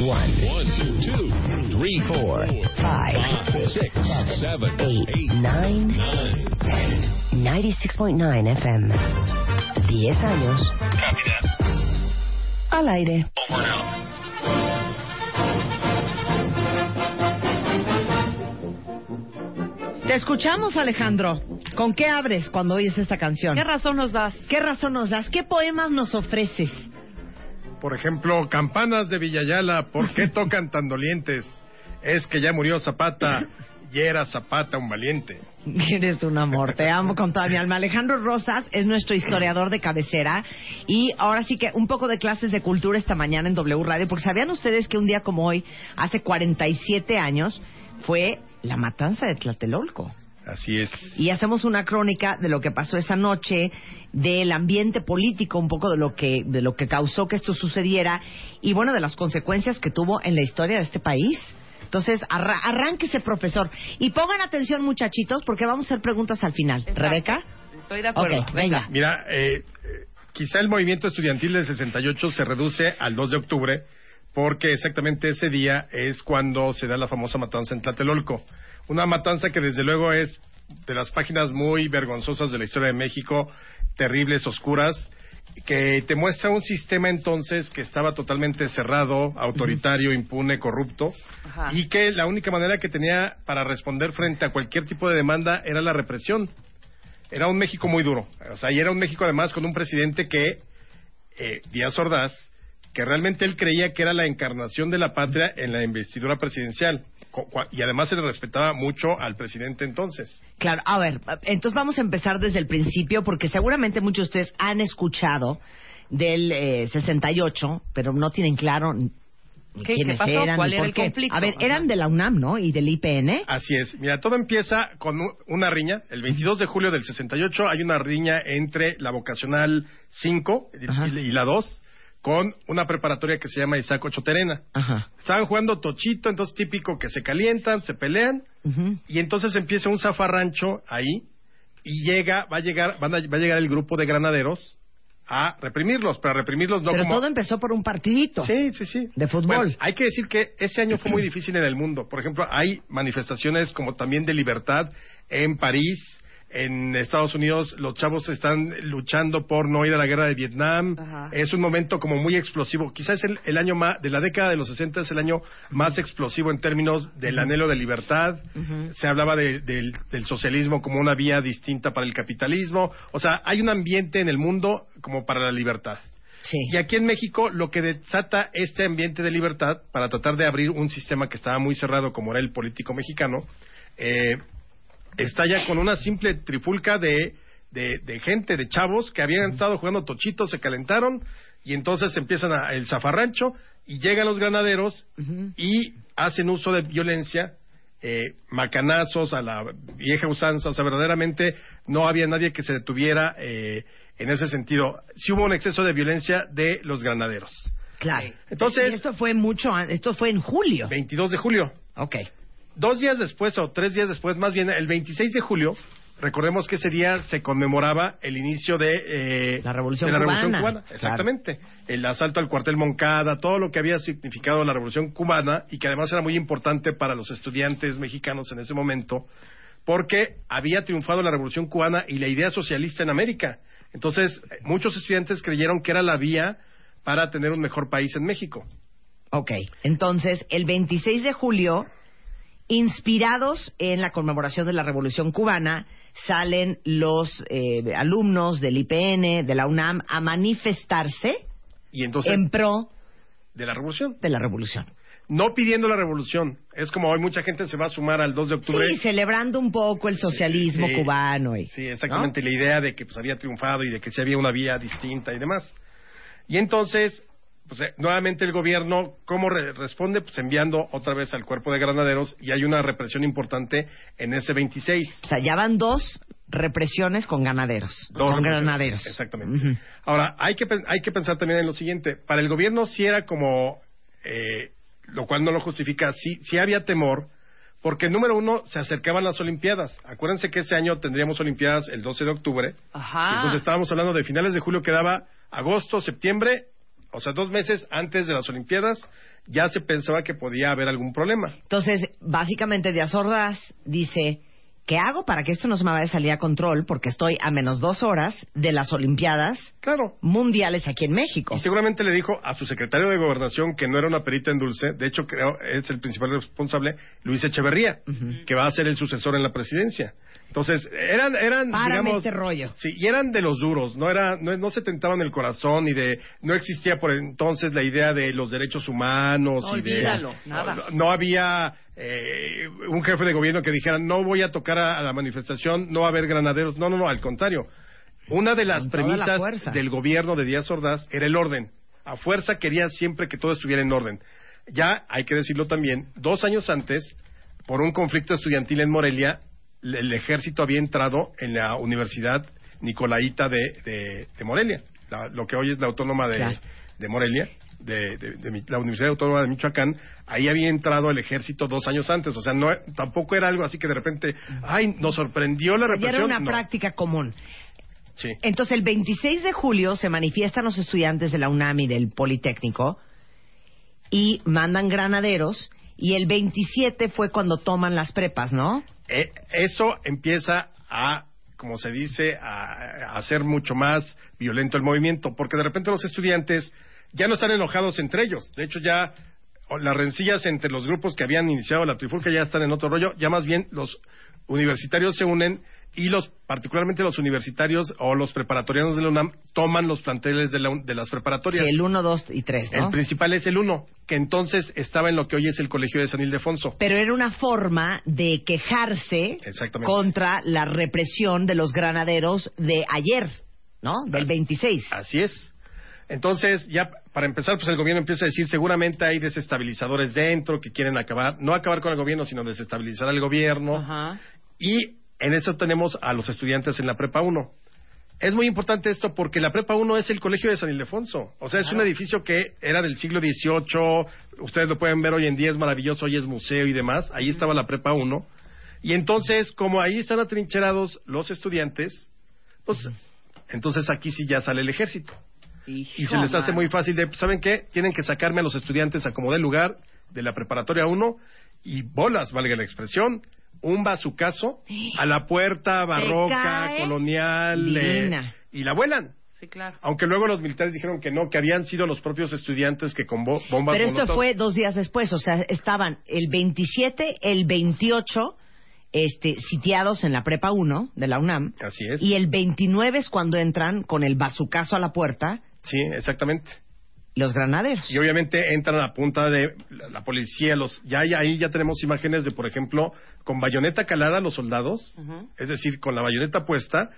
One, two, three, four, five, six, seven, eight, nine, ten. 96.9 FM. 10 años. Al aire. Te escuchamos, Alejandro. ¿Con qué abres cuando oyes esta canción? ¿Qué razón nos das? ¿Qué razón nos das? ¿Qué poemas nos ofreces? Por ejemplo, Campanas de Villayala, ¿por qué tocan tan dolientes? Es que ya murió Zapata y era Zapata un valiente. Eres un amor, te amo con toda mi alma. Alejandro Rosas es nuestro historiador de cabecera y ahora sí que un poco de clases de cultura esta mañana en W Radio, porque sabían ustedes que un día como hoy, hace 47 años, fue la matanza de Tlatelolco. Así es. Y hacemos una crónica de lo que pasó esa noche, del ambiente político, un poco de lo que de lo que causó que esto sucediera y bueno, de las consecuencias que tuvo en la historia de este país. Entonces, arra arránquese, profesor. Y pongan atención, muchachitos, porque vamos a hacer preguntas al final. ¿Rebeca? Estoy de acuerdo. Ok, venga. Mira, eh, quizá el movimiento estudiantil del 68 se reduce al 2 de octubre, porque exactamente ese día es cuando se da la famosa matanza en Tlatelolco. Una matanza que desde luego es de las páginas muy vergonzosas de la historia de México, terribles, oscuras, que te muestra un sistema entonces que estaba totalmente cerrado, autoritario, impune, corrupto, Ajá. y que la única manera que tenía para responder frente a cualquier tipo de demanda era la represión. Era un México muy duro. O sea, y era un México además con un presidente que, eh, Díaz Ordaz, que realmente él creía que era la encarnación de la patria en la investidura presidencial. Y además se le respetaba mucho al presidente entonces. Claro, a ver, entonces vamos a empezar desde el principio, porque seguramente muchos de ustedes han escuchado del eh, 68, pero no tienen claro ¿Qué- quiénes qué pasó? eran. ¿Cuál era el qué. conflicto? A ver, eran de la UNAM, ¿no? Y del IPN. Así es. Mira, todo empieza con una riña. El 22 de julio del 68 hay una riña entre la vocacional 5 y- Ajá. y la 2 con una preparatoria que se llama Isaac Ocho Terena. Ajá. Estaban jugando tochito, entonces típico que se calientan, se pelean y entonces empieza un zafarrancho ahí y llega, va a llegar, van a- va a llegar el grupo de granaderos a reprimirlos, pero a reprimirlos no Pero como todo empezó por un partidito. Sí, sí, sí. De fútbol. Bueno, hay que decir que ese año fue muy difícil en el mundo. Por ejemplo, hay manifestaciones como también de libertad en París, en Estados Unidos. Los chavos están luchando por no ir a la guerra de Vietnam. Ajá. Es un momento como muy explosivo. Quizás el, el año más, de la década de los 60 es el año más explosivo en términos del anhelo de libertad. Se hablaba de- del, del socialismo como una vía distinta para el capitalismo. O sea, hay un ambiente en el mundo como para la libertad. Sí. Y aquí en México lo que desata este ambiente de libertad para tratar de abrir un sistema que estaba muy cerrado como era el político mexicano, eh, está ya con una simple trifulca de, de, de gente, de chavos que habían estado jugando tochitos, se calentaron y entonces empiezan a, el zafarrancho y llegan los granaderos y hacen uso de violencia. eh, macanazos a la vieja usanza, o sea, verdaderamente no había nadie que se detuviera eh, en ese sentido. Sí hubo un exceso de violencia de los granaderos. Claro. Entonces- Y esto fue mucho, esto fue en julio. 22 de julio. Ok. Dos días después, o tres días después, más bien el 26 de julio, recordemos que ese día se conmemoraba el inicio de, eh, La Revolución de la Revolución Cubana. Cubana. Exactamente. El asalto al cuartel Moncada, todo lo que había significado la Revolución Cubana y que además era muy importante para los estudiantes mexicanos en ese momento, porque había triunfado la Revolución Cubana y la idea socialista en América. Entonces, muchos estudiantes creyeron que era la vía para tener un mejor país en México. Ok. Entonces, el 26 de julio, inspirados en la conmemoración de la Revolución Cubana, salen los eh, alumnos del IPN, de la UNAM, a manifestarse Y entonces, en pro de la Revolución. de la revolución. no pidiendo la revolución. Es como hoy mucha gente se va a sumar al 2 de octubre. Sí, celebrando un poco el socialismo Sí, cubano. Y, Sí, exactamente. La idea de que pues había triunfado y de que sí había una vía distinta y demás. Y entonces, pues eh, nuevamente el gobierno, ¿cómo re- responde? Pues enviando otra vez al cuerpo de granaderos y hay una represión importante en ese 26. O sea, ya van dos represiones con ganaderos. Dos con granaderos. Exactamente. Ahora, hay que, hay que pensar también en lo siguiente. Para el gobierno sí era como, eh, lo cual no lo justifica, sí, sí había temor, porque número uno, se acercaban las Olimpiadas. Acuérdense que ese año tendríamos Olimpiadas el 12 de octubre. Ajá. Entonces estábamos hablando de finales de julio, quedaba agosto, septiembre, o sea, dos meses antes de las Olimpiadas, ya se pensaba que podía haber algún problema. Entonces, básicamente, Díaz Ordaz dice, ¿qué hago para que esto no se me vaya a salir a control? Porque estoy a menos dos horas de las Olimpiadas Claro. mundiales aquí en México. Y seguramente le dijo a su secretario de gobernación que no era una perita en dulce, de hecho creo es el principal responsable, Luis Echeverría, que va a ser el sucesor en la presidencia. Entonces, eran, eran, Párame digamos... este rollo. Sí, y eran de los duros, no era, no, no se tentaban el corazón y de, no existía por entonces la idea de los derechos humanos y de... Olvídalo, nada. No, no había eh, un jefe de gobierno que dijera, no voy a tocar a, a la manifestación, no va a haber granaderos. No, no, no, al contrario. Una de las la premisas del gobierno de Díaz Ordaz era el orden. A fuerza quería siempre que todo estuviera en orden. Ya, hay que decirlo también, dos años antes, por un conflicto estudiantil en Morelia, el ejército había entrado en la Universidad Nicolaita de, de- de Morelia, la- lo que hoy es la Autónoma de, Claro. de Morelia, de, de- la Universidad Autónoma de Michoacán, ahí había entrado el ejército dos años antes, o sea, no, tampoco era algo así que de repente, ay, nos sorprendió la Ya represión. era una No. práctica común. Sí. Entonces, el 26 de julio se manifiestan los estudiantes de la UNAM y del Politécnico y mandan granaderos. Y el 27 fue cuando toman las prepas, ¿no? Eh, eso empieza a, como se dice, a, a hacer mucho más violento el movimiento, porque de repente los estudiantes ya no están enojados entre ellos. De hecho, ya las rencillas entre los grupos que habían iniciado la trifulca ya están en otro rollo. Ya más bien los universitarios se unen y los, particularmente los universitarios o los preparatorianos de la UNAM, toman los planteles de, la de las preparatorias. Sí, el 1, 2 y 3, ¿no? El principal es el uno, que entonces estaba en lo que hoy es el Colegio de San Ildefonso. Pero era una forma de quejarse contra la represión de los granaderos de ayer, ¿no? Del 26. Así es. Entonces, ya para empezar, pues el gobierno empieza a decir, seguramente hay desestabilizadores dentro que quieren acabar, no acabar con el gobierno, sino desestabilizar al gobierno. Ajá. Y en eso tenemos a los estudiantes en la Prepa 1. Es muy importante esto porque la Prepa 1 es el colegio de San Ildefonso. O sea, es un edificio que era del siglo XVIII. Ustedes lo pueden ver hoy en día, es maravilloso, hoy es museo y demás. Ahí estaba la Prepa 1. Y entonces, como ahí están atrincherados los estudiantes, pues entonces aquí sí ya sale el ejército. Y se les hace muy fácil de, ¿saben qué? Tienen que sacarme a los estudiantes a como del lugar de la preparatoria 1 y bolas, valga la expresión, un bazucazo a la puerta barroca, colonial, eh, y la vuelan. Sí, claro. Aunque luego los militares dijeron que no, que habían sido los propios estudiantes que con bo- bombas Pero esto molotov- fue dos días después, o sea, estaban el 27, el 28 este, sitiados en la Prepa 1 de la UNAM. Así es. Y el 29 es cuando entran con el bazucazo a la puerta Sí, exactamente. Los granaderos. Y obviamente entran a punta de la, policía, los ya hay- ahí ya tenemos imágenes de, por ejemplo, con bayoneta calada los soldados, es decir, con la bayoneta puesta,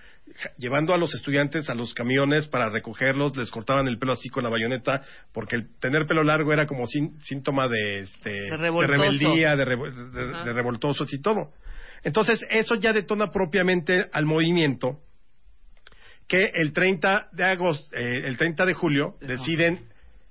llevando a los estudiantes a los camiones para recogerlos, les cortaban el pelo así con la bayoneta, porque el tener pelo largo era como sin- síntoma de, este, De rebeldía, de, revo- de- Ajá. de revoltosos y todo. Entonces, eso ya detona propiamente al movimiento que el 30 de agosto, eh, el 30 de julio deciden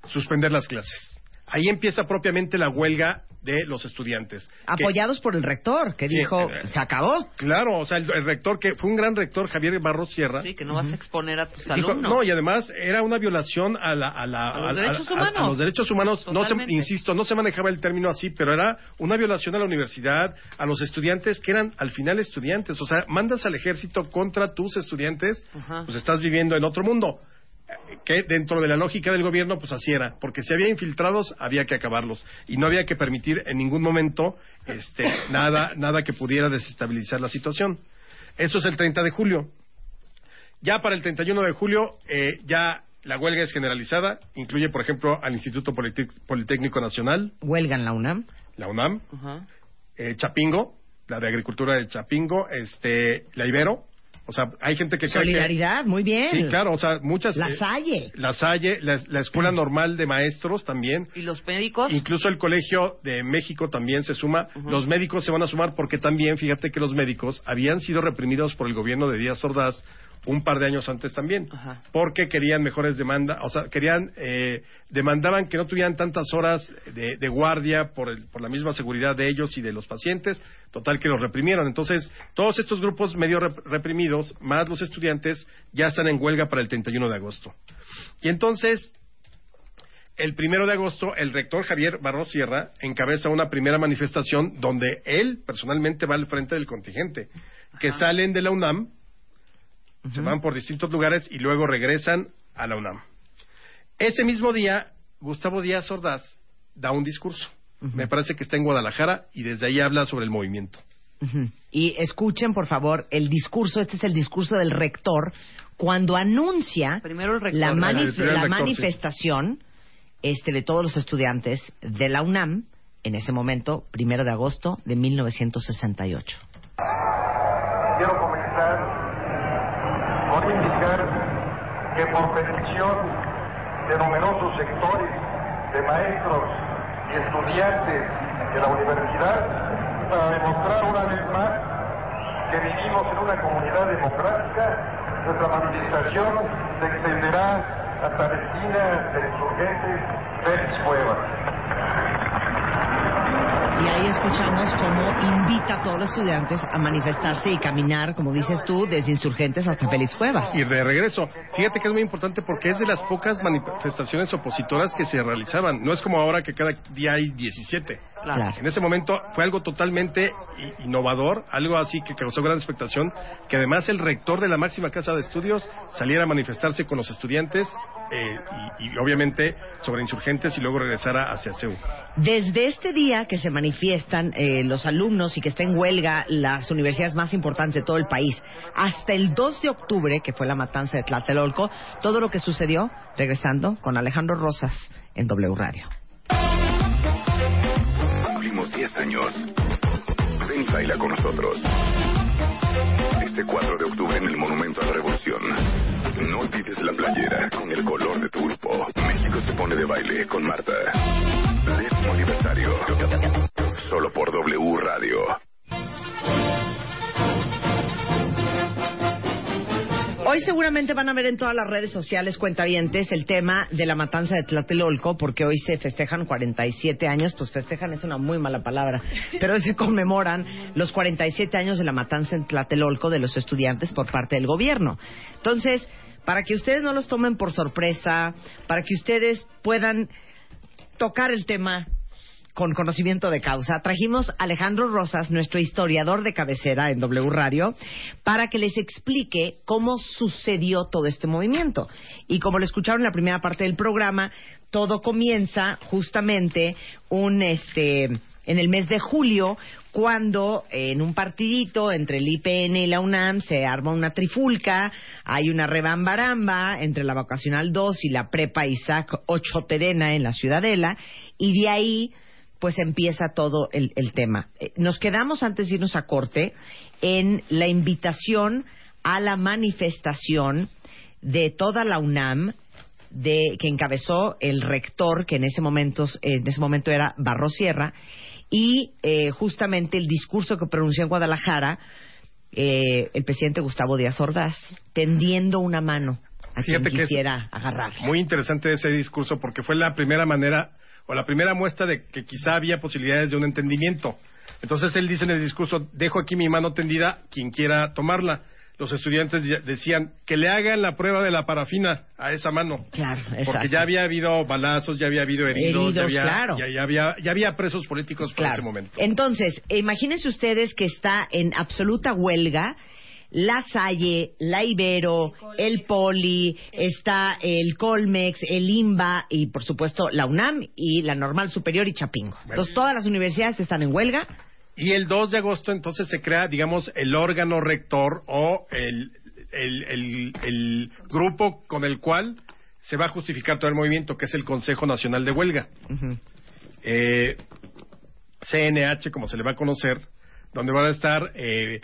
suspender las clases. Ahí empieza propiamente la huelga de los estudiantes. Que- Apoyados por el rector, que Sí, dijo, eh, se acabó. claro, o sea, el, el rector que fue un gran rector, Javier Barros Sierra, Sí, que no vas a exponer a tus dijo, alumnos. no, y además era una violación a, la, a, la- A los a- derechos a- humanos. a los derechos humanos. No se, insisto, no se manejaba el término así, pero era una violación a la universidad, a los estudiantes que eran al final estudiantes. O sea, mandas al ejército contra tus estudiantes, pues estás viviendo en otro mundo. Que dentro de la lógica del gobierno, pues así era. Porque si había infiltrados, había que acabarlos. Y no había que permitir en ningún momento este, nada, nada que pudiera desestabilizar la situación. Eso es el 30 de julio. Ya para el 31 de julio, eh, ya la huelga es generalizada. Incluye, por ejemplo, al Instituto Politécnico Nacional, Huelga en la UNAM. la UNAM, eh, Chapingo, la de Agricultura de Chapingo, este, la Ibero, O sea, hay gente que cree que- Solidaridad, muy bien. Sí, claro, o sea, muchas... La eh, Salle. La Salle, la, la Escuela Normal de Maestros también. ¿Y los médicos? Incluso el Colegio de México también se suma. Los médicos se van a sumar porque también, fíjate que los médicos habían sido reprimidos por el gobierno de Díaz Ordaz un par de años antes también. Ajá. Porque querían mejores demandas, o sea, querían, eh, demandaban que no tuvieran tantas horas de, de guardia por, el- por la misma seguridad de ellos y de los pacientes. Total que los reprimieron. Entonces, todos estos grupos medio rep- reprimidos, más los estudiantes, ya están en huelga para el 31 de agosto. Y entonces, el primero de agosto, el rector Javier Barros Sierra encabeza una primera manifestación donde él personalmente va al frente del contingente, que salen de la UNAM, se van por distintos lugares y luego regresan a la UNAM. Ese mismo día, Gustavo Díaz Ordaz da un discurso. Me parece que está en Guadalajara y desde ahí habla sobre el movimiento. Y escuchen, por favor, el discurso, este es el discurso del rector, cuando anuncia Primero el rector. la, mani- El primer la rector, sí. manifestación este, de todos los estudiantes de la UNAM, en ese momento, primero de agosto de 1968. Quiero comenzar con indicar que por petición de numerosos sectores de maestros y estudiantes de la universidad, para demostrar una vez más que vivimos en una comunidad democrática, nuestra manifestación se extenderá hasta la esquina del insurgente Félix Cuevas. Y ahí escuchamos cómo invita a todos los estudiantes a manifestarse y caminar, como dices tú, desde insurgentes hasta Félix Cuevas. Y de regreso, fíjate que es muy importante porque es de las pocas manifestaciones opositoras que se realizaban. No es como ahora que cada día hay 17. Claro. En ese momento fue algo totalmente innovador, algo así que causó gran expectación, que además el rector de la máxima casa de estudios saliera a manifestarse con los estudiantes eh, y, y obviamente sobre insurgentes y luego regresara hacia CEU. Desde este día que se manifiestan eh, los alumnos y que está en huelga las universidades más importantes de todo el país, hasta el 2 de octubre, que fue la matanza de Tlatelolco, todo lo que sucedió, regresando con Alejandro Rosas en W Radio. Cumplimos 10 años. Ven baila con nosotros. Este 4 de octubre en el Monumento a la Revolución. No olvides la playera con el color de tu grupo. México se pone de baile con Marta. Décimo aniversario. Solo por W Radio. Hoy seguramente van a ver en todas las redes sociales cuentavientes el tema de la matanza de Tlatelolco, porque hoy se festejan 47 años, pues festejan es una muy mala palabra, pero se conmemoran los 47 años de la matanza en Tlatelolco de los estudiantes por parte del gobierno. Entonces, para que ustedes no los tomen por sorpresa, para que ustedes puedan tocar el tema con conocimiento de causa, trajimos a Alejandro Rosas, nuestro historiador de cabecera en W Radio, para que les explique cómo sucedió todo este movimiento. Y como lo escucharon en la primera parte del programa, todo comienza justamente un este en el mes de julio, cuando eh, en un partidito entre el IPN y la UNAM se arma una trifulca, hay una rebambaramba entre la Vocacional 2 y la Prepa Isaac Ocho Perena en la Ciudadela, y de ahí pues empieza todo el, el tema. Eh, Nos quedamos antes de irnos a corte en la invitación a la manifestación de toda la UNAM de que encabezó el rector que en ese momento en ese momento era Barro Sierra y eh, justamente el discurso que pronunció en Guadalajara eh, el presidente Gustavo Díaz Ordaz tendiendo una mano a quien que quisiera agarrar. Muy interesante ese discurso porque fue la primera manera o la primera muestra de que quizá había posibilidades de un entendimiento. Entonces él dice en el discurso, dejo aquí mi mano tendida, quien quiera tomarla. Los estudiantes decían que le hagan la prueba de la parafina a esa mano. Claro, Porque exacto. ya había habido balazos, ya había habido heridos, ya, había, claro. ya, ya había, ya había presos políticos Claro. ese momento. Entonces, imagínense ustedes que está en absoluta huelga la Salle, la Ibero, el Poli, está el Colmex, el IMBA y, por supuesto, la UNAM y la Normal Superior y Chapingo. Entonces, todas las universidades están en huelga. Y el 2 de agosto entonces se crea, digamos, el órgano rector o el, el, el- el grupo con el cual se va a justificar todo el movimiento, que es el Consejo Nacional de Huelga. Eh, CNH, como se le va a conocer, donde van a estar eh,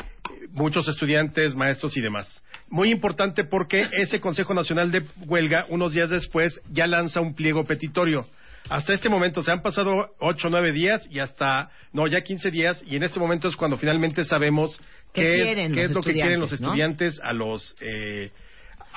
muchos estudiantes, maestros y demás. Muy importante porque ese Consejo Nacional de Huelga, unos días después, ya lanza un pliego petitorio. Hasta este momento se han pasado ocho nueve días y hasta, no, ya 15 días, y en este momento es cuando finalmente sabemos ¿Qué es, qué los es lo que quieren los no? estudiantes a los. eh,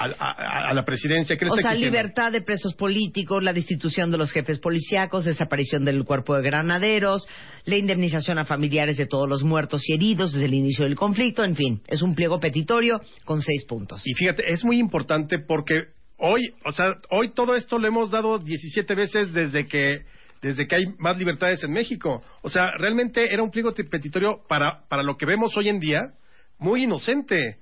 a, a- a la presidencia. ¿Qué O sea, exigiendo? libertad de presos políticos, la destitución de los jefes policíacos, desaparición del cuerpo de granaderos, la indemnización a familiares de todos los muertos y heridos desde el inicio del conflicto, en fin, es un pliego petitorio con seis puntos. Y fíjate, es muy importante porque hoy, o sea, hoy todo esto lo hemos dado 17 veces desde que desde que hay más libertades en México. O sea, realmente era un pliego petitorio para, para lo que vemos hoy en día muy inocente.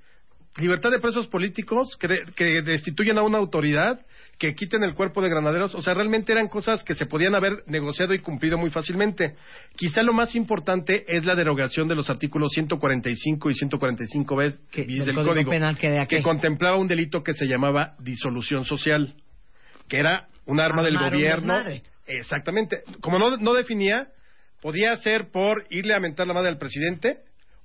Libertad de presos políticos que, que destituyen a una autoridad, que quiten el cuerpo de granaderos. O sea, realmente eran cosas que se podían haber negociado y cumplido muy fácilmente. Quizá lo más importante es la derogación de los artículos 145 y 145 bis Que- bis del del Código Código, Penal que que contemplaba un delito que se llamaba disolución social, que era un arma del gobierno. Exactamente. Como no, no definía, podía ser por irle a mentar la madre al presidente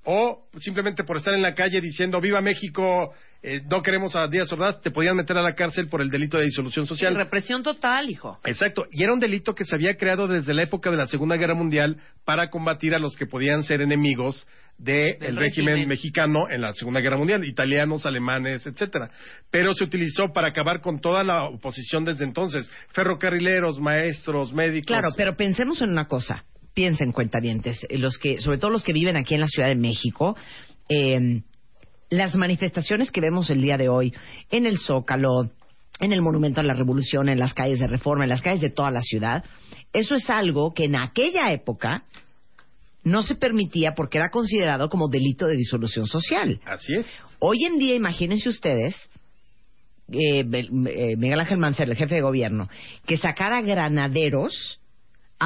o simplemente por estar en la calle diciendo viva México, eh, no queremos a Díaz Ordaz, te podían meter a la cárcel por el delito de disolución social. Represión total, hijo. Exacto, y era un delito que se había creado desde la época de la Segunda Guerra Mundial para combatir a los que podían ser enemigos del Del régimen, régimen. mexicano en la Segunda Guerra Mundial, italianos, alemanes, etcétera. Pero se utilizó para acabar con toda la oposición desde entonces, ferrocarrileros, maestros, médicos. Claro, pero pensemos en una cosa. Piensen, cuentavientes, eh, los que, sobre todo los que viven aquí en la Ciudad de México, eh, las manifestaciones que vemos el día de hoy en el Zócalo, en el Monumento a la Revolución, en las calles de Reforma, en las calles de toda la ciudad, eso es algo que en aquella época no se permitía porque era considerado como delito de disolución social. Así es. Hoy en día, imagínense ustedes, eh, eh, Miguel Ángel Mancera, el jefe de gobierno, que sacara granaderos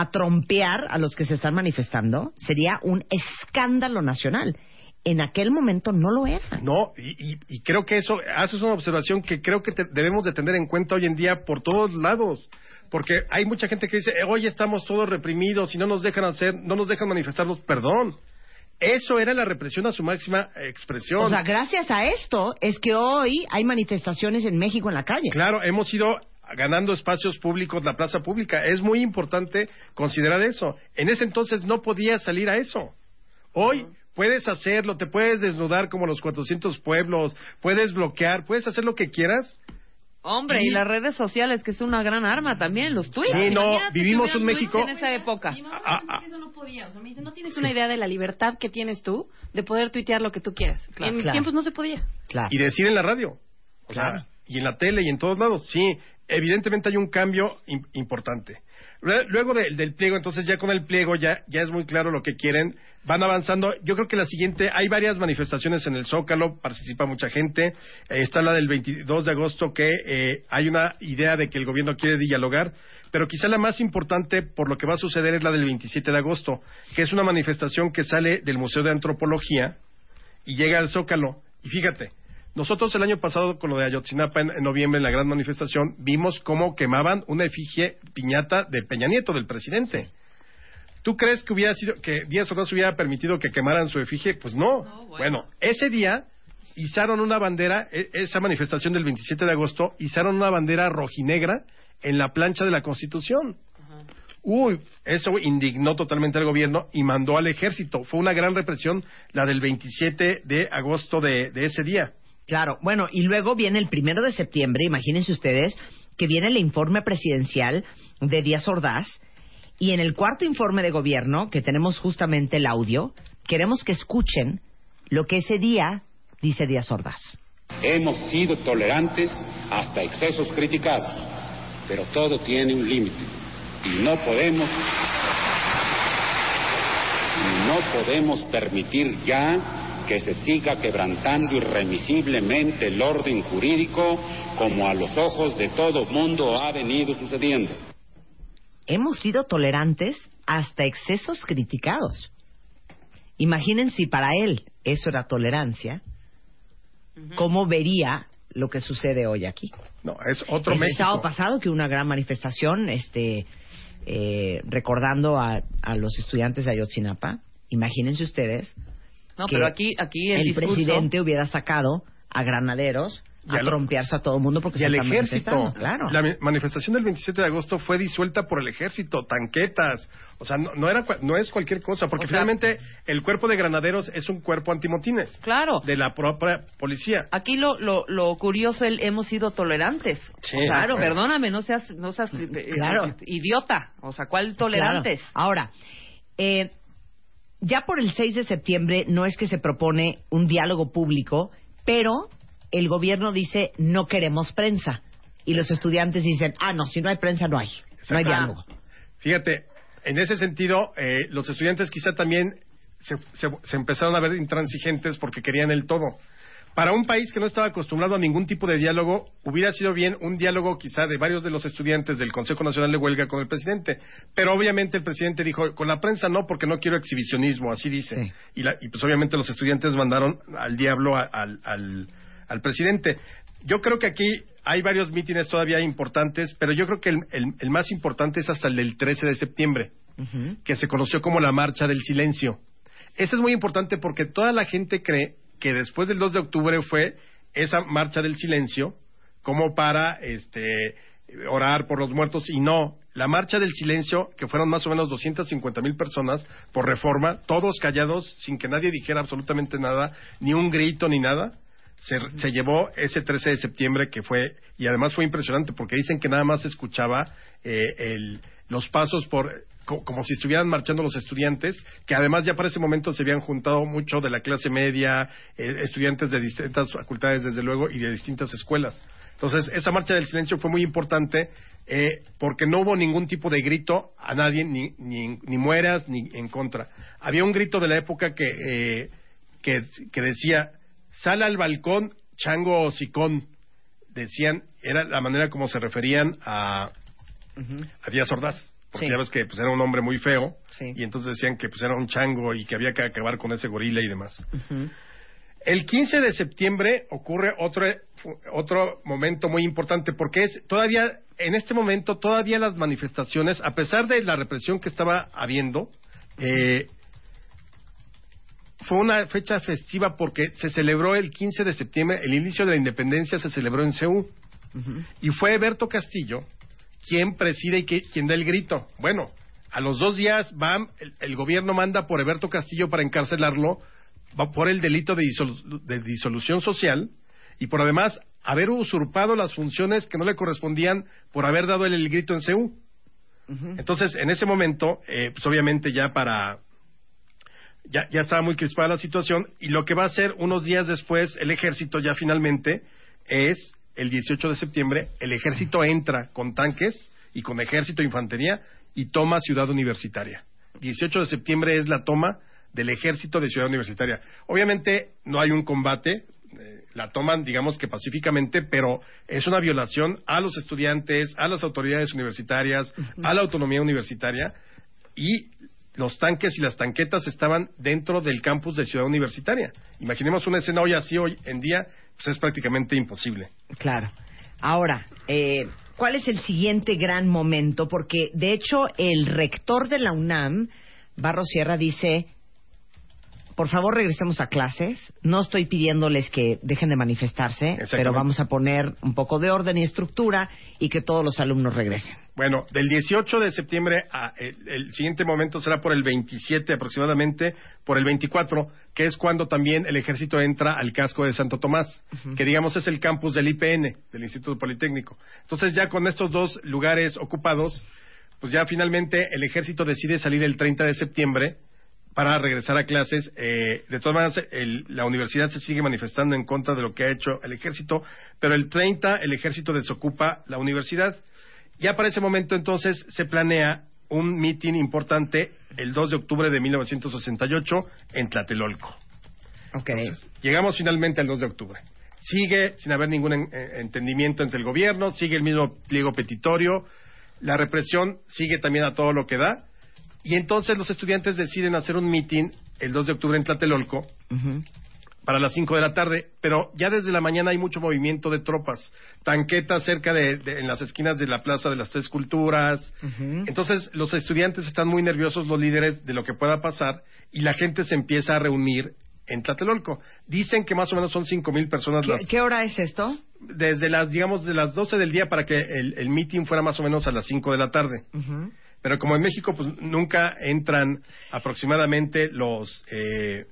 a trompear a los que se están manifestando, sería un escándalo nacional. En aquel momento no lo era. No, y, y- y creo que eso, haces una observación que creo que te- debemos de tener en cuenta hoy en día por todos lados. Porque hay mucha gente que dice, "Eh, hoy estamos todos reprimidos y no nos dejan hacer, no nos dejan manifestarnos, perdón. Eso era la represión a su máxima expresión. O sea, gracias a esto es que hoy hay manifestaciones en México en la calle. Claro, hemos ido ganando espacios públicos, la plaza pública. Es muy importante considerar eso. En ese entonces no podías salir a eso. Hoy puedes hacerlo, te puedes desnudar como los 400 pueblos, puedes bloquear, puedes hacer lo que quieras. Hombre, y las redes sociales, que es una gran arma también, los tweets. Sí, no, vivimos un México- En esa época. Mi mamá Ah, ah. que eso no podía. O sea, me dice, no tienes una idea de la libertad que tienes tú de poder tuitear lo que tú quieras. Claro, en mis claro. tiempos no se podía. Claro. y decir en la radio. O Claro. sea, y en la tele y en todos lados. Sí, evidentemente hay un cambio im- importante. Lue- Luego de- del pliego, entonces ya con el pliego ya, ya es muy claro lo que quieren. Van avanzando. Yo creo que la siguiente, hay varias manifestaciones en el Zócalo, participa mucha gente. Eh, está la del 22 de agosto que eh, hay una idea de que el gobierno quiere dialogar. Pero quizá la más importante por lo que va a suceder es la del 27 de agosto, que es una manifestación que sale del Museo de Antropología y llega al Zócalo. Y fíjate, nosotros el año pasado con lo de Ayotzinapa en, en noviembre en la gran manifestación vimos cómo quemaban una efigie piñata de Peña Nieto, del presidente. ¿Tú crees que hubiera sido que Díaz Ordaz hubiera permitido que quemaran su efigie? Pues no. bueno. bueno. ese día izaron una bandera, e- esa manifestación del 27 de agosto, izaron una bandera rojinegra en la plancha de la Constitución. Uy, eso indignó totalmente al gobierno y mandó al ejército. Fue una gran represión la del 27 de agosto de, de ese día. Claro, bueno, y luego viene el primero de septiembre, imagínense ustedes, que viene el informe presidencial de Díaz Ordaz, y en el cuarto informe de gobierno, que tenemos justamente el audio, queremos que escuchen lo que ese día dice Díaz Ordaz. Hemos sido tolerantes hasta excesos criticados, pero todo tiene un límite y no podemos no podemos permitir ya que se siga quebrantando irremisiblemente el orden jurídico como a los ojos de todo mundo ha venido sucediendo. Hemos sido tolerantes hasta excesos criticados. Imaginen si para él eso era tolerancia, ¿cómo vería lo que sucede hoy aquí? No, es otro el México. sábado pasado que hubo una gran manifestación este eh, recordando a, a los estudiantes de Ayotzinapa imagínense ustedes No, que pero aquí, aquí el, el discurso... presidente hubiera sacado a granaderos Y a a trompearse a todo el mundo porque Y se al están ejército. Claro. La manifestación del 27 de agosto fue disuelta por el ejército, tanquetas. O sea, no, no era, no es cualquier cosa, porque O sea- finalmente el cuerpo de granaderos es un cuerpo antimotines. Claro. De la propia policía. Aquí lo, lo, lo curioso, el, hemos sido tolerantes. Sí. Claro. Perdóname, no seas, no seas eh, Claro. idiota. O sea, ¿cuál tolerantes? Claro. Ahora, eh, ya por el 6 de septiembre no es que se propone un diálogo público, pero el gobierno dice no queremos prensa. Y los estudiantes dicen, ah, no, si no hay prensa no hay. No hay diálogo. Fíjate, en ese sentido, eh, los estudiantes quizá también se, se- se empezaron a ver intransigentes porque querían el todo. Para un país que no estaba acostumbrado a ningún tipo de diálogo, hubiera sido bien un diálogo quizá de varios de los estudiantes del Consejo Nacional de Huelga con el presidente. Pero obviamente el presidente dijo, con la prensa no, porque no quiero exhibicionismo, así dice. Sí. Y, la- y pues obviamente los estudiantes mandaron al diablo a- al, al- al presidente. Yo creo que aquí hay varios mítines todavía importantes, pero yo creo que el, el- el más importante es hasta el del 13 de septiembre, que se conoció como la Marcha del Silencio. Eso es muy importante porque toda la gente cree que después del 2 de octubre fue esa Marcha del Silencio como para este, orar por los muertos y no. La Marcha del Silencio, que fueron más o menos 250 mil personas por reforma, todos callados, sin que nadie dijera absolutamente nada, ni un grito ni nada, se, se llevó ese 13 de septiembre que fue, y además fue impresionante porque dicen que nada más escuchaba eh, el- los pasos por, co- como si estuvieran marchando los estudiantes, que además ya para ese momento se habían juntado mucho de la clase media, eh, estudiantes de distintas facultades desde luego y de distintas escuelas. Entonces, esa marcha del silencio fue muy importante eh, porque no hubo ningún tipo de grito a nadie, ni, ni, ni mueras, ni en contra. Había un grito de la época que, eh, que, que decía, sal al balcón, chango o sicón. Decían, era la manera como se referían a, a Díaz Ordaz. Porque Sí. ya ves que pues, era un hombre muy feo. Sí. Y entonces decían que pues, era un chango y que había que acabar con ese gorila y demás. El 15 de septiembre ocurre otro, otro momento muy importante porque es todavía, en este momento, todavía las manifestaciones, a pesar de la represión que estaba habiendo, eh, fue una fecha festiva porque se celebró el 15 de septiembre, el inicio de la independencia se celebró en Seúl. Y fue Berto Castillo quien preside y quien da el grito. Bueno, a los dos días va, el, el gobierno manda por Eberto Castillo para encarcelarlo va por el delito de, disolu- de disolución social y por además haber usurpado las funciones que no le correspondían por haber dado el grito en Seúl. Entonces, en ese momento, eh, pues obviamente ya para ya, ya estaba muy crispada la situación y lo que va a hacer unos días después el ejército ya finalmente es el 18 de septiembre, el ejército entra con tanques y con ejército e infantería y toma Ciudad Universitaria. 18 de septiembre es la toma del ejército de Ciudad Universitaria. Obviamente no hay un combate, eh, la toman digamos que pacíficamente, pero es una violación a los estudiantes, a las autoridades universitarias, a la autonomía universitaria y los tanques y las tanquetas estaban dentro del campus de Ciudad Universitaria. Imaginemos una escena hoy así, hoy en día, pues es prácticamente imposible. Claro. Ahora, eh, ¿cuál es el siguiente gran momento? Porque, de hecho, el rector de la UNAM, Barro Sierra, dice, por favor regresemos a clases. No estoy pidiéndoles que dejen de manifestarse, pero vamos a poner un poco de orden y estructura y que todos los alumnos regresen. Bueno, del 18 de septiembre a el, el siguiente momento será por el 27 aproximadamente, por el 24, que es cuando también el ejército entra al casco de Santo Tomás, que digamos es el campus del IPN, del Instituto Politécnico. Entonces ya con estos dos lugares ocupados, pues ya finalmente el ejército decide salir el 30 de septiembre para regresar a clases. Eh, de todas maneras, el- la universidad se sigue manifestando en contra de lo que ha hecho el ejército, pero el 30 el ejército desocupa la universidad. Ya para ese momento entonces se planea un mitin importante el 2 de octubre de 1968 en Tlatelolco. Entonces, llegamos finalmente al 2 de octubre. Sigue sin haber ningún en- eh, entendimiento entre el gobierno, sigue el mismo pliego petitorio, la represión sigue también a todo lo que da, y entonces los estudiantes deciden hacer un mitin el 2 de octubre en Tlatelolco para las 5 de la tarde, pero ya desde la mañana hay mucho movimiento de tropas, tanquetas cerca de, de- en las esquinas de la Plaza de las Tres Culturas. Entonces los estudiantes están muy nerviosos, los líderes, de lo que pueda pasar y la gente se empieza a reunir en Tlatelolco. Dicen que más o menos son cinco mil personas las ¿Qué, qué hora es esto? desde las, digamos, de las 12 del día para que el, el meeting fuera más o menos a las 5 de la tarde. Pero como en México, pues nunca entran aproximadamente los. Eh,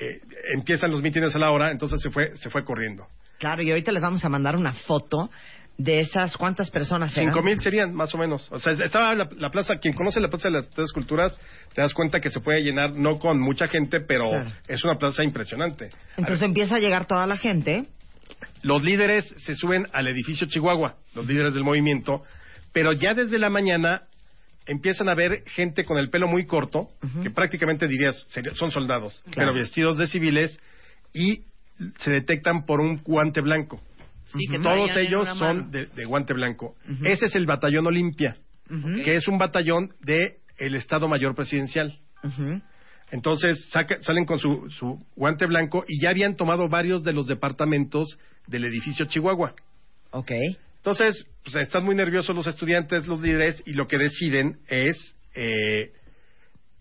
eh, empiezan los mítines a la hora, entonces se fue, se fue corriendo. Claro, y ahorita les vamos a mandar una foto de esas cuántas personas eran. Cinco mil serían, más o menos. O sea, estaba la, la plaza, quien conoce la plaza de las tres culturas, te das cuenta que se puede llenar, no con mucha gente, pero Claro. es una plaza impresionante. Entonces empieza a llegar toda la gente. los líderes se suben al edificio Chihuahua, los líderes del movimiento, pero ya desde la mañana empiezan a ver gente con el pelo muy corto, que prácticamente dirías son soldados, Claro. pero vestidos de civiles y se detectan por un guante blanco. Sí, Todos ellos son de, de guante blanco. Ese es el batallón Olimpia, que es un batallón de el Estado Mayor Presidencial. Entonces saca- salen con su, su guante blanco y ya habían tomado varios de los departamentos del edificio Chihuahua. Ok. Entonces, pues, están muy nerviosos los estudiantes, los líderes, y lo que deciden es eh,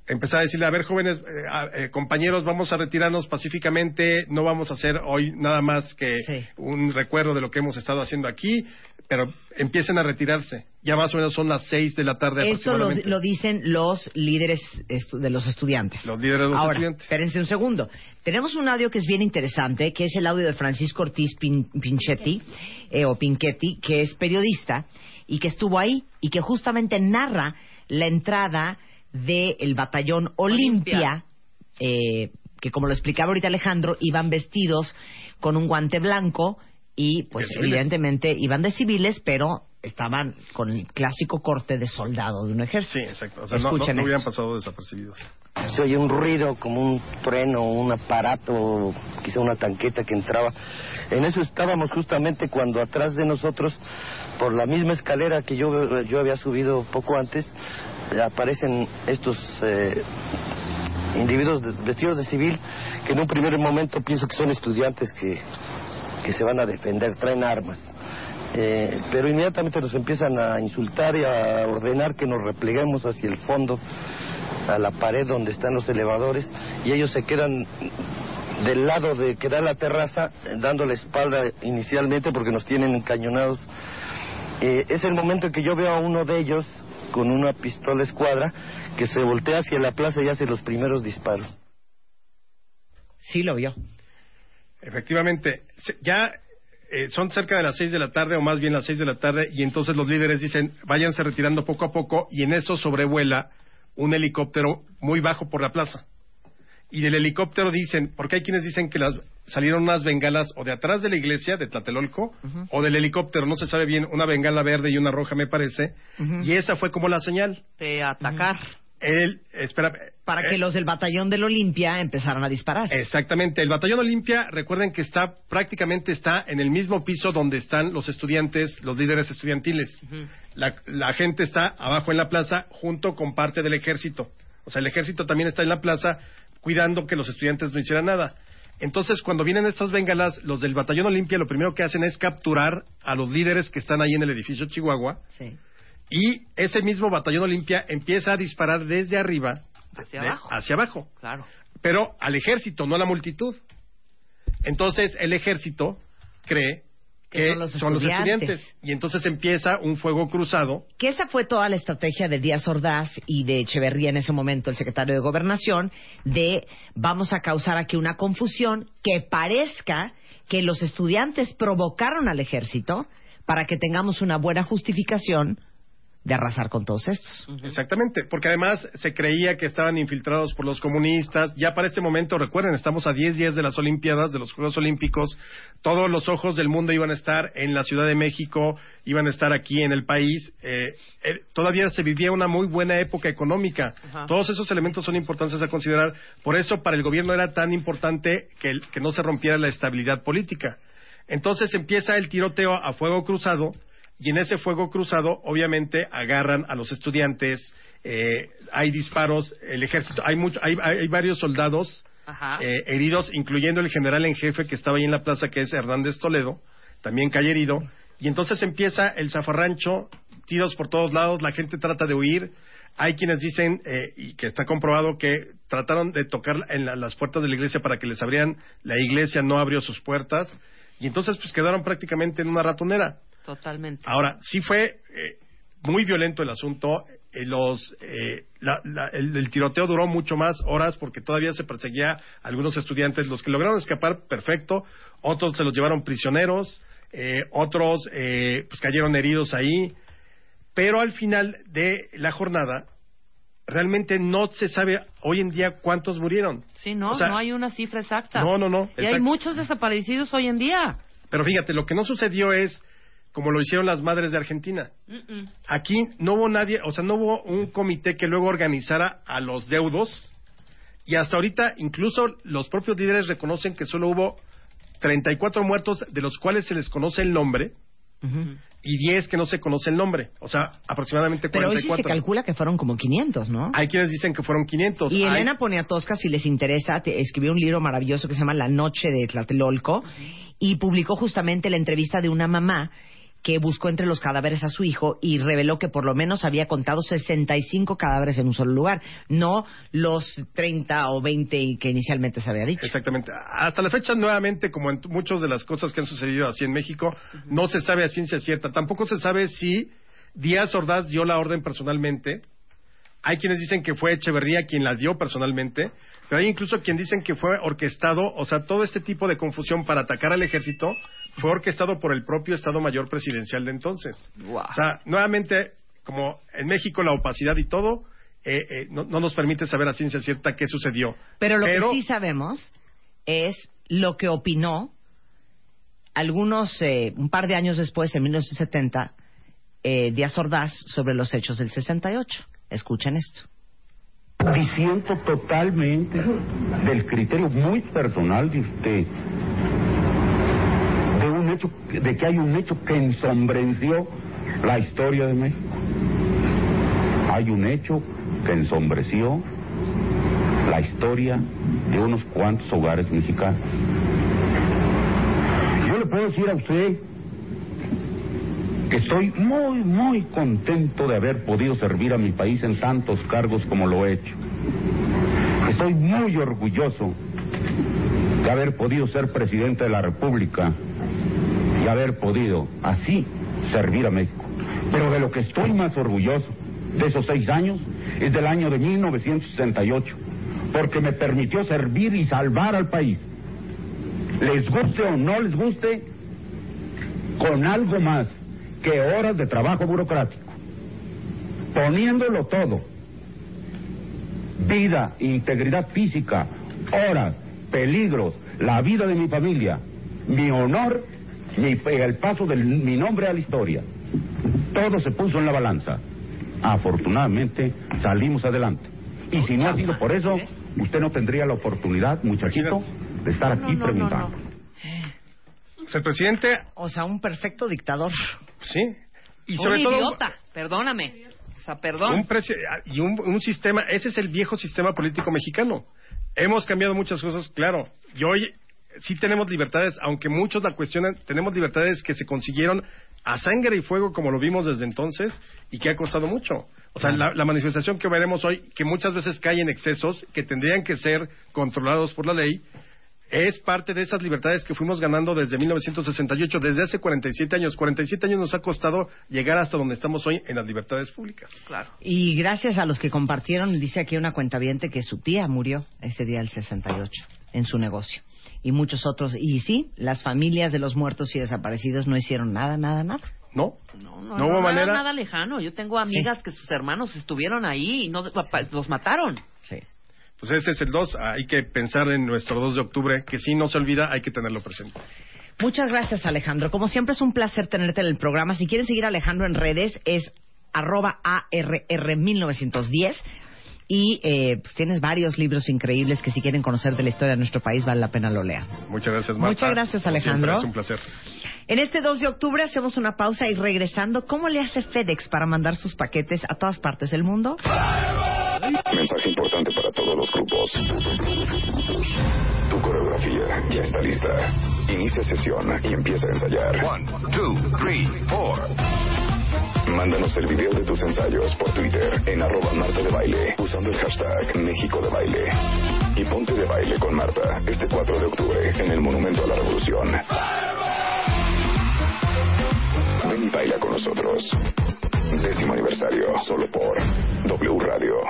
empezar a decirle, a ver, jóvenes, eh, eh, compañeros, vamos a retirarnos pacíficamente, no vamos a hacer hoy nada más que Sí. un recuerdo de lo que hemos estado haciendo aquí, pero empiecen a retirarse. Ya más o menos son las seis de la tarde Eso lo, dicen los líderes de los estudiantes. Los líderes de los Ahora, estudiantes. espérense un segundo. Tenemos un audio que es bien interesante, que es el audio de Francisco Ortiz Pin- Pinchetti, eh, o Pinchetti, que es periodista y que estuvo ahí y que justamente narra la entrada del batallón Olimpia, eh, que como lo explicaba ahorita Alejandro, iban vestidos con un guante blanco y pues De evidentemente iban de civiles, pero estaban con el clásico corte de soldado de un ejército. Sí, exacto. O sea, no, no, no hubieran pasado desapercibidos. Se oye un ruido como un trueno, un aparato, quizá una tanqueta que entraba. En eso estábamos justamente cuando atrás de nosotros, por la misma escalera que yo, yo había subido poco antes, aparecen estos eh, individuos vestidos de civil que en un primer momento pienso que son estudiantes que, que se van a defender, traen armas. Eh, pero inmediatamente nos empiezan a insultar y a ordenar que nos repleguemos hacia el fondo, a la pared donde están los elevadores, y ellos se quedan del lado de que da la terraza, dando la espalda inicialmente porque nos tienen encañonados. Eh, es el momento en que yo veo a uno de ellos con una pistola escuadra que se voltea hacia la plaza y hace los primeros disparos. Sí lo vio. Efectivamente, se- ya eh, son cerca de las seis de la tarde, o más bien las seis de la tarde, y entonces los líderes dicen, váyanse retirando poco a poco, y en eso sobrevuela un helicóptero muy bajo por la plaza. Y del helicóptero dicen, porque hay quienes dicen que las, salieron unas bengalas o de atrás de la iglesia, de Tlatelolco, o del helicóptero, no se sabe bien, una bengala verde y una roja me parece, y esa fue como la señal. De atacar. Él, espera, Para eh, que los del batallón del Olimpia empezaran a disparar. Exactamente. El batallón Olimpia, recuerden que está prácticamente está en el mismo piso donde están los estudiantes, los líderes estudiantiles. la, la gente está abajo en la plaza junto con parte del ejército. O sea, el ejército también está en la plaza cuidando que los estudiantes no hicieran nada. Entonces, cuando vienen estas bengalas, los del batallón Olimpia lo primero que hacen es capturar a los líderes que están ahí en el edificio Chihuahua Sí. y ese mismo batallón Olimpia empieza a disparar desde arriba Hacia de- abajo. hacia abajo Claro. pero al ejército, no a la multitud. Entonces el ejército cree Que son los son los estudiantes y entonces empieza un fuego cruzado. Que esa fue toda la estrategia de Díaz Ordaz y de Echeverría en ese momento, el secretario de Gobernación, de vamos a causar aquí una confusión que parezca que los estudiantes provocaron al ejército para que tengamos una buena justificación de arrasar con todos estos. Exactamente, porque además se creía que estaban infiltrados por los comunistas. Ya para este momento, recuerden, estamos a 10 días de las Olimpiadas, de los Juegos Olímpicos. Todos los ojos del mundo iban a estar en la Ciudad de México, iban a estar aquí en el país. Eh, eh, todavía se vivía una muy buena época económica. Ajá. Todos esos elementos son importantes a considerar. Por eso, para el gobierno era tan importante que, el- que no se rompiera la estabilidad política. Entonces empieza el tiroteo a fuego cruzado y en ese fuego cruzado obviamente agarran a los estudiantes, eh, hay disparos, el ejército, hay, mucho, hay, hay varios soldados eh, heridos, incluyendo el general en jefe que estaba ahí en la plaza, que es Hernández Toledo, también cae herido, y entonces empieza el zafarrancho tiros por todos lados, la gente trata de huir. Hay quienes dicen, eh, y que está comprobado, que trataron de tocar en la- las puertas de la iglesia para que les abrieran. La iglesia no abrió sus puertas. Y entonces, pues quedaron prácticamente en una ratonera. Totalmente. Ahora, sí fue eh, muy violento el asunto. Eh, los, eh, la- la- el, el tiroteo duró mucho más horas porque todavía se perseguía a algunos estudiantes. Los que lograron escapar, perfecto. Otros se los llevaron prisioneros. eh, otros eh, pues cayeron heridos ahí. Pero al final de la jornada, realmente no se sabe hoy en día cuántos murieron. Sí, no, O sea, no hay una cifra exacta. No, no, no, Y hay muchos desaparecidos hoy en día. Pero fíjate, lo que no sucedió es como lo hicieron las madres de Argentina. Aquí no hubo nadie, o sea, no hubo un comité que luego organizara a los deudos. Y hasta ahorita, incluso los propios líderes reconocen que solo hubo 34 muertos, de los cuales se les conoce el nombre, y 10 que no se conoce el nombre. O sea, aproximadamente Pero hoy sí 44. se calcula que fueron como 500, ¿no? Hay quienes dicen que fueron 500. Y Hay- Elena Poniatowska, si les interesa, te- escribió un libro maravilloso que se llama La Noche de Tlatelolco y publicó justamente la entrevista de una mamá que buscó entre los cadáveres a su hijo y reveló que por lo menos había contado 65 cadáveres en un solo lugar, no los 30 o 20 que inicialmente se había dicho. Exactamente. Hasta la fecha, nuevamente, como en muchas de las cosas que han sucedido así en México, no se sabe a ciencia cierta. Tampoco se sabe si Díaz Ordaz dio la orden personalmente. Hay quienes dicen que fue Echeverría quien la dio personalmente, pero hay incluso quien dicen que fue orquestado, o sea, todo este tipo de confusión para atacar al ejército fue orquestado por el propio Estado Mayor Presidencial de entonces. O sea, nuevamente, como en México la opacidad y todo, eh, eh, no, no nos permite saber a ciencia cierta qué sucedió. Pero lo que sí sabemos es lo que opinó algunos, eh, un par de años después, en 1970, eh, Díaz Ordaz sobre los hechos del 68. Escuchen esto. Disiento totalmente del criterio muy personal de usted, de un hecho, de que hay un hecho que ensombreció la historia de México. Hay un hecho que ensombreció la historia de unos cuantos hogares mexicanos. Yo le puedo decir a usted estoy muy, muy contento de haber podido servir a mi país en tantos cargos como lo he hecho. Estoy muy orgulloso de haber podido ser presidente de la República y haber podido así servir a México. Pero de lo que estoy más orgulloso de esos seis años es del año de 1968, porque me permitió servir y salvar al país. Les guste o no les guste, con algo más que horas de trabajo burocrático, poniéndolo todo, vida, integridad física, horas, peligros, la vida de mi familia, mi honor, mi- el paso de mi nombre a la historia. Todo se puso en la balanza. Afortunadamente salimos adelante. Y si no ha sido por eso, usted no tendría la oportunidad, muchachito, de estar aquí preguntando. El presidente, O sea, un perfecto dictador. Sí, y un sobre todo idiota, perdóname. O sea, perdón. un presi- y un, un sistema, ese es el viejo sistema político mexicano. Hemos cambiado muchas cosas, claro, y hoy sí tenemos libertades, aunque muchos la cuestionan, tenemos libertades que se consiguieron a sangre y fuego como lo vimos desde entonces y que ha costado mucho. O sea, la, la manifestación que veremos hoy, que muchas veces cae en excesos, que tendrían que ser controlados por la ley, es parte de esas libertades que fuimos ganando desde 1968, desde hace 47 años. 47 años nos ha costado llegar hasta donde estamos hoy en las libertades públicas. Claro. Y gracias a los que compartieron, dice aquí una cuentaviente que su tía murió ese día del 68 en su negocio. Y muchos otros. Y sí, las familias de los muertos y desaparecidos no hicieron nada, nada, nada. No, No, no, no, hubo nada, manera. nada lejano. Yo tengo amigas que sus hermanos estuvieron ahí y no los mataron. Sí. Pues ese es el 2. Hay que pensar en nuestro 2 de octubre, que si no se olvida, hay que tenerlo presente. Muchas gracias, Alejandro. Como siempre es un placer tenerte en el programa. Si quieren seguir a Alejandro en redes, es arroba ARR1910. Y eh, pues tienes varios libros increíbles que si quieren conocer de la historia de nuestro país vale la pena lo lean. Muchas gracias, Marta. Muchas gracias, Como siempre, Alejandro. Es un placer. En este 2 de octubre hacemos una pausa y regresando, ¿cómo le hace FedEx para mandar sus paquetes a todas partes del mundo? Mensaje importante para todos los grupos. Tu coreografía ya está lista. Inicia sesión y empieza a ensayar. One, two, three, four. Mándanos el video de tus ensayos por Twitter en arroba Marta de Baile usando el hashtag México de Baile. Y ponte de baile con Marta este 4 de octubre en el Monumento a la Revolución. Ven y baila con nosotros. Décimo aniversario, solo por W Radio.